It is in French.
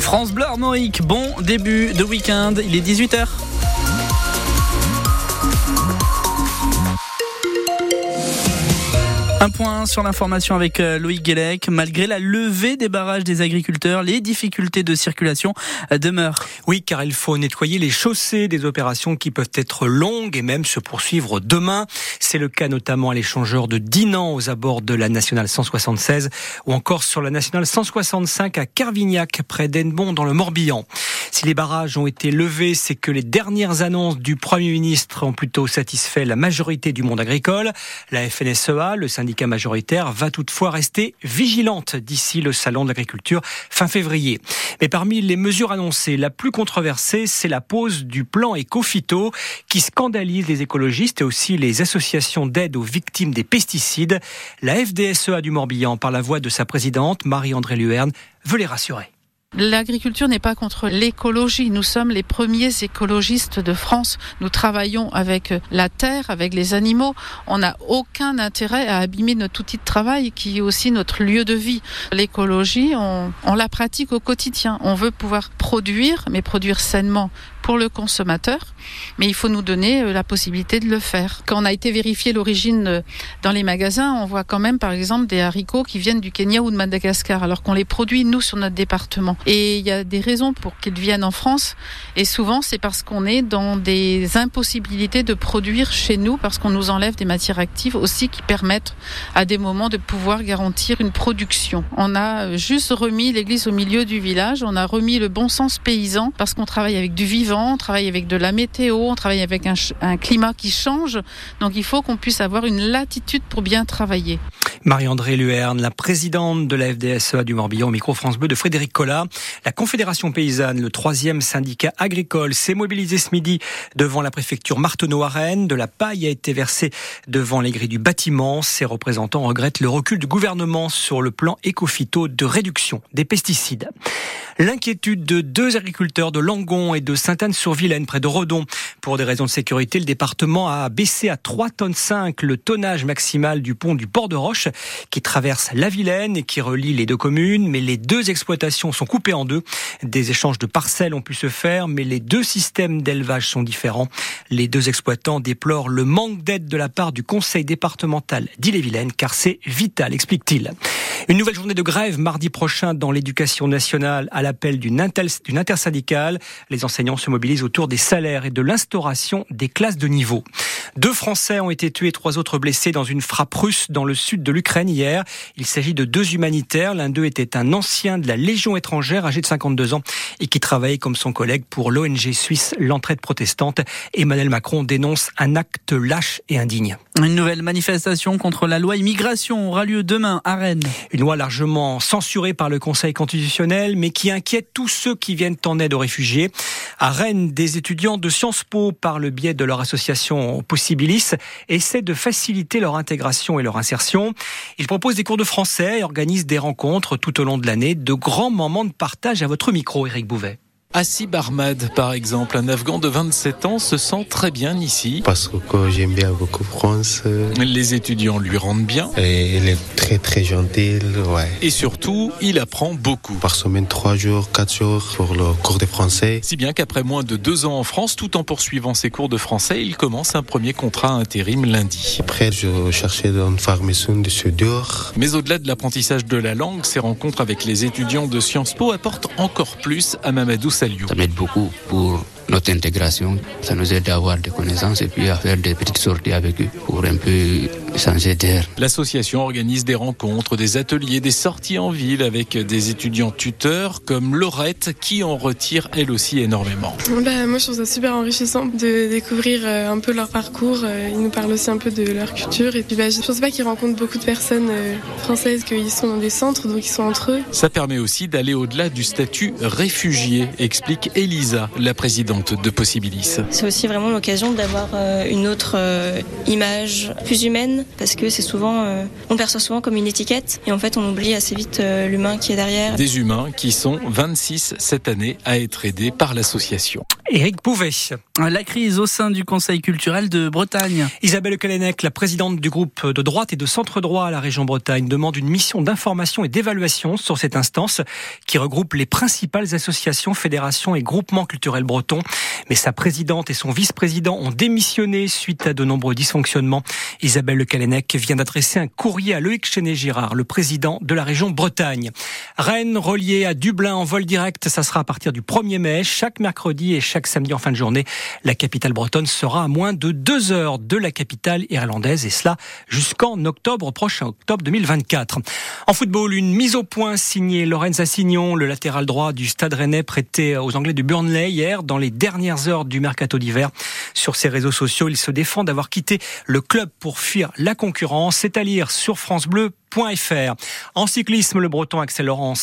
France Bleu Armorique, bon début de week-end, il est 18h. Un point sur l'information avec euh, Loïc Guélec. Malgré la levée des barrages des agriculteurs, les difficultés de circulation euh, demeurent. Oui, car il faut nettoyer les chaussées, des opérations qui peuvent être longues et même se poursuivre demain. C'est le cas notamment à l'échangeur de Dinan aux abords de la nationale 176 ou encore sur la nationale 165 à Carvignac près d'Enbon dans le Morbihan. Si les barrages ont été levés, c'est que les dernières annonces du Premier ministre ont plutôt satisfait la majorité du monde agricole. La FNSEA, le syndicat majoritaire, va toutefois rester vigilante d'ici le salon de l'agriculture fin février. Mais parmi les mesures annoncées, la plus controversée, c'est la pose du plan Ecofito qui scandalise les écologistes et aussi les associations d'aide aux victimes des pesticides. La FDSEA du Morbihan, par la voix de sa présidente, Marie-André Luerne, veut les rassurer. L'agriculture n'est pas contre l'écologie. Nous sommes les premiers écologistes de France. Nous travaillons avec la terre, avec les animaux. On n'a aucun intérêt à abîmer notre outil de travail qui est aussi notre lieu de vie. L'écologie, on, on la pratique au quotidien. On veut pouvoir produire, mais produire sainement pour le consommateur, mais il faut nous donner euh, la possibilité de le faire. Quand on a été vérifié l'origine euh, dans les magasins, on voit quand même par exemple des haricots qui viennent du Kenya ou de Madagascar, alors qu'on les produit nous sur notre département. Et il y a des raisons pour qu'ils viennent en France, et souvent c'est parce qu'on est dans des impossibilités de produire chez nous, parce qu'on nous enlève des matières actives aussi qui permettent à des moments de pouvoir garantir une production. On a euh, juste remis l'église au milieu du village, on a remis le bon sens paysan parce qu'on travaille avec du vivant on travaille avec de la météo, on travaille avec un, un climat qui change. Donc il faut qu'on puisse avoir une latitude pour bien travailler. Marie-André Luerne, la présidente de la FDSEA du Morbihan, au micro France Bleu de Frédéric Collat. La Confédération paysanne, le troisième syndicat agricole, s'est mobilisé ce midi devant la préfecture Marteneau Rennes. De la paille a été versée devant les grilles du bâtiment. Ses représentants regrettent le recul du gouvernement sur le plan écophyto de réduction des pesticides. L'inquiétude de deux agriculteurs de Langon et de Sainte-Anne-sur-Vilaine, près de Redon. Pour des raisons de sécurité, le département a baissé à 3 tonnes 5 le tonnage maximal du pont du Port de Roche, qui traverse la Vilaine et qui relie les deux communes. Mais les deux exploitations sont coupées en deux. Des échanges de parcelles ont pu se faire, mais les deux systèmes d'élevage sont différents. Les deux exploitants déplorent le manque d'aide de la part du conseil départemental d'Ille-et-Vilaine, car c'est vital, explique-t-il. Une nouvelle journée de grève mardi prochain dans l'éducation nationale à l'appel d'une intersyndicale. Les enseignants se mobilisent autour des salaires et de l'instauration des classes de niveau. Deux Français ont été tués trois autres blessés dans une frappe russe dans le sud de l'Ukraine hier. Il s'agit de deux humanitaires. L'un d'eux était un ancien de la Légion étrangère âgé de 52 ans et qui travaillait comme son collègue pour l'ONG suisse L'Entraide protestante. Emmanuel Macron dénonce un acte lâche et indigne. Une nouvelle manifestation contre la loi immigration aura lieu demain à Rennes. Une loi largement censurée par le Conseil constitutionnel, mais qui inquiète tous ceux qui viennent en aide aux réfugiés. À Rennes, des étudiants de Sciences Po, par le biais de leur association Possibilis, essaient de faciliter leur intégration et leur insertion. Ils proposent des cours de français et organisent des rencontres tout au long de l'année, de grands moments de partage à votre micro, Eric Bouvet. Assi Barmad, par exemple, un Afghan de 27 ans, se sent très bien ici. Parce que j'aime bien beaucoup France. Les étudiants lui rendent bien. Et il est très très gentil, ouais. Et surtout, il apprend beaucoup. Par semaine, 3 jours, 4 jours pour le cours de français. Si bien qu'après moins de 2 ans en France, tout en poursuivant ses cours de français, il commence un premier contrat intérim lundi. Après, je cherchais dans une formation de soudure. Mais au-delà de l'apprentissage de la langue, ses rencontres avec les étudiants de Sciences Po apportent encore plus à Mamadou Ça m'aide beaucoup pour notre intégration. Ça nous aide à avoir des connaissances et puis à faire des petites sorties avec eux pour un peu changer d'air. L'association organise des rencontres, des ateliers, des sorties en ville avec des étudiants tuteurs comme Laurette qui en retire elle aussi énormément. Bah, moi je trouve ça super enrichissant de découvrir euh, un peu leur parcours. Euh, Ils nous parlent aussi un peu de leur culture et puis bah, je pense pas qu'ils rencontrent beaucoup de personnes euh, françaises, qu'ils sont dans des centres donc ils sont entre eux. Ça permet aussi d'aller au-delà du statut réfugié, explique Elisa, la présidente de Possibilis. C'est aussi vraiment l'occasion d'avoir une autre image plus humaine parce que c'est souvent, euh, on perçoit souvent comme une étiquette et en fait on oublie assez vite euh, l'humain qui est derrière. Des humains qui sont 26 cette année à être aidés par l'association. Éric Pouvet. La crise au sein du Conseil culturel de Bretagne. Isabelle Kalenec, la présidente du groupe de droite et de centre droit à la région Bretagne, demande une mission d'information et d'évaluation sur cette instance qui regroupe les principales associations, fédérations et groupements culturels bretons. Mais sa présidente et son vice-président ont démissionné suite à de nombreux dysfonctionnements. Isabelle Le Calenec vient d'adresser un courrier à Loïc Chenet-Girard, le président de la région Bretagne. Rennes relié à Dublin en vol direct, ça sera à partir du 1er mai, chaque mercredi et chaque samedi en fin de journée. La capitale bretonne sera à moins de deux heures de la capitale irlandaise et cela jusqu'en octobre prochain, octobre 2024. En football, une mise au point signée Lorenz Assignon, le latéral droit du Stade Rennais prêté aux Anglais du Burnley hier dans les heures du mercato d'hiver. Sur ses réseaux sociaux, il se défend d'avoir quitté le club pour fuir la concurrence. C'est à lire sur francebleu.fr. En cyclisme, le breton Axel Laurence